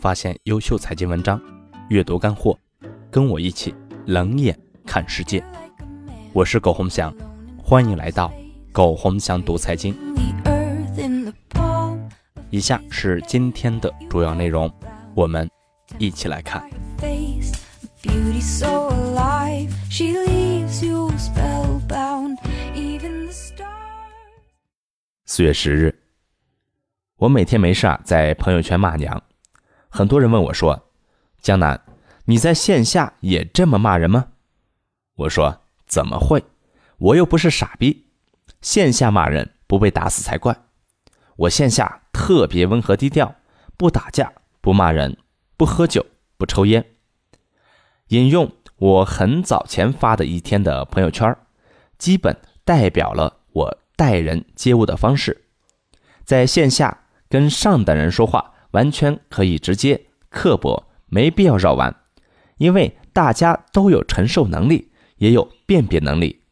发现优秀财经文章，阅读干货，跟我一起冷眼看世界。我是苟洪祥，欢迎来到苟洪祥读财经。以下是今天的主要内容，我们一起来看。四月十日，我每天没事啊，在朋友圈骂娘。很多人问我说：“江南，你在线下也这么骂人吗？”我说：“怎么会？我又不是傻逼，线下骂人不被打死才怪。我线下特别温和低调，不打架，不骂人，不喝酒，不抽烟。”引用我很早前发的一天的朋友圈，基本代表了我。待人接物的方式，在线下跟上等人说话，完全可以直接刻薄，没必要绕弯，因为大家都有承受能力，也有辨别能力，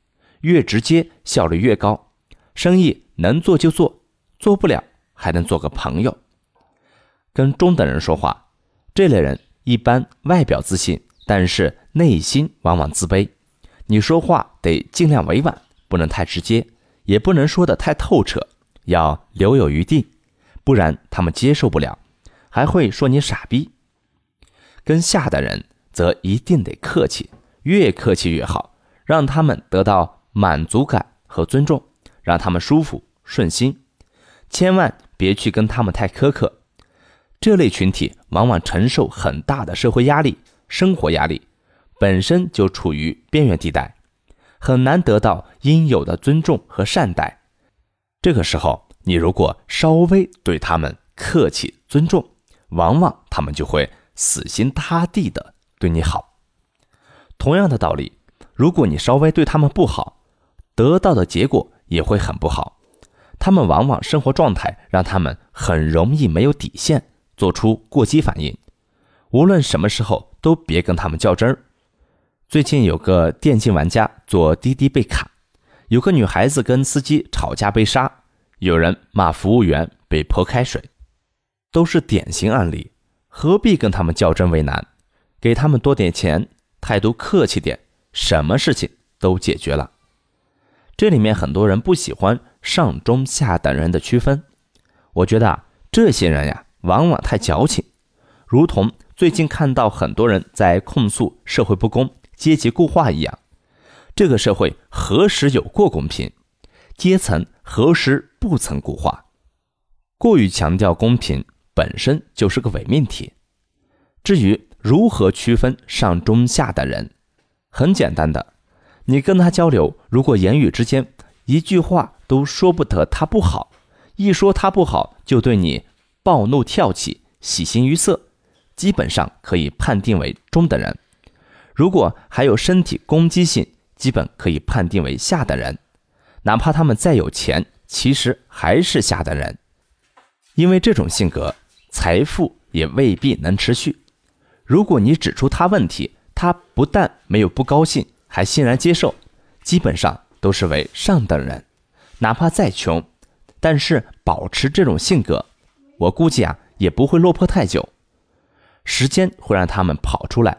越直接效率越高，生意能做就做，做不了还能做个朋友。跟中等人说话，这类人一般外表自信，但是内心往往自卑，你说话得尽量委婉，不能太直接。也不能说的太透彻，要留有余地，不然他们接受不了，还会说你傻逼。跟下的人则一定得客气，越客气越好，让他们得到满足感和尊重，让他们舒服顺心。千万别去跟他们太苛刻，这类群体往往承受很大的社会压力、生活压力，本身就处于边缘地带。很难得到应有的尊重和善待，这个时候，你如果稍微对他们客气尊重，往往他们就会死心塌地的对你好。同样的道理，如果你稍微对他们不好，得到的结果也会很不好。他们往往生活状态让他们很容易没有底线，做出过激反应。无论什么时候，都别跟他们较真儿。最近有个电竞玩家坐滴滴被卡，有个女孩子跟司机吵架被杀，有人骂服务员被泼开水，都是典型案例，何必跟他们较真为难？给他们多点钱，态度客气点，什么事情都解决了。这里面很多人不喜欢上中下等人的区分，我觉得啊，这些人呀，往往太矫情，如同最近看到很多人在控诉社会不公。阶级固化一样，这个社会何时有过公平？阶层何时不曾固化？过于强调公平本身就是个伪命题。至于如何区分上中下的人，很简单的，你跟他交流，如果言语之间一句话都说不得他不好，一说他不好就对你暴怒跳起、喜形于色，基本上可以判定为中等人。如果还有身体攻击性，基本可以判定为下等人。哪怕他们再有钱，其实还是下等人，因为这种性格，财富也未必能持续。如果你指出他问题，他不但没有不高兴，还欣然接受，基本上都是为上等人。哪怕再穷，但是保持这种性格，我估计啊，也不会落魄太久。时间会让他们跑出来。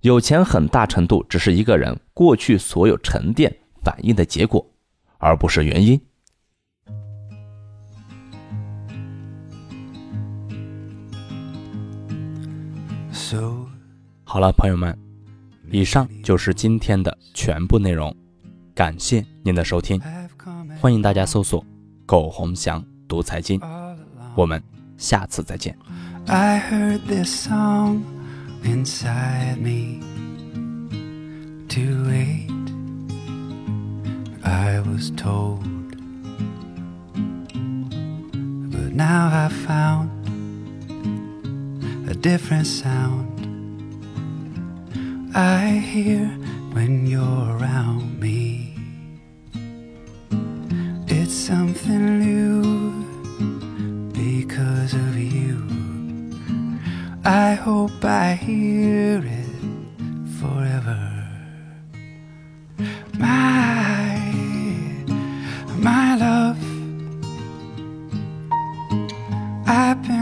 有钱很大程度只是一个人过去所有沉淀反应的结果，而不是原因。好了，朋友们，以上就是今天的全部内容，感谢您的收听，欢迎大家搜索“苟洪祥读财经”，我们下次再见。I heard this song inside me to wait. I was told, but now I found different sound. I hear when you're around me. It's something new because of you. I hope I hear it forever. My, my love, I've been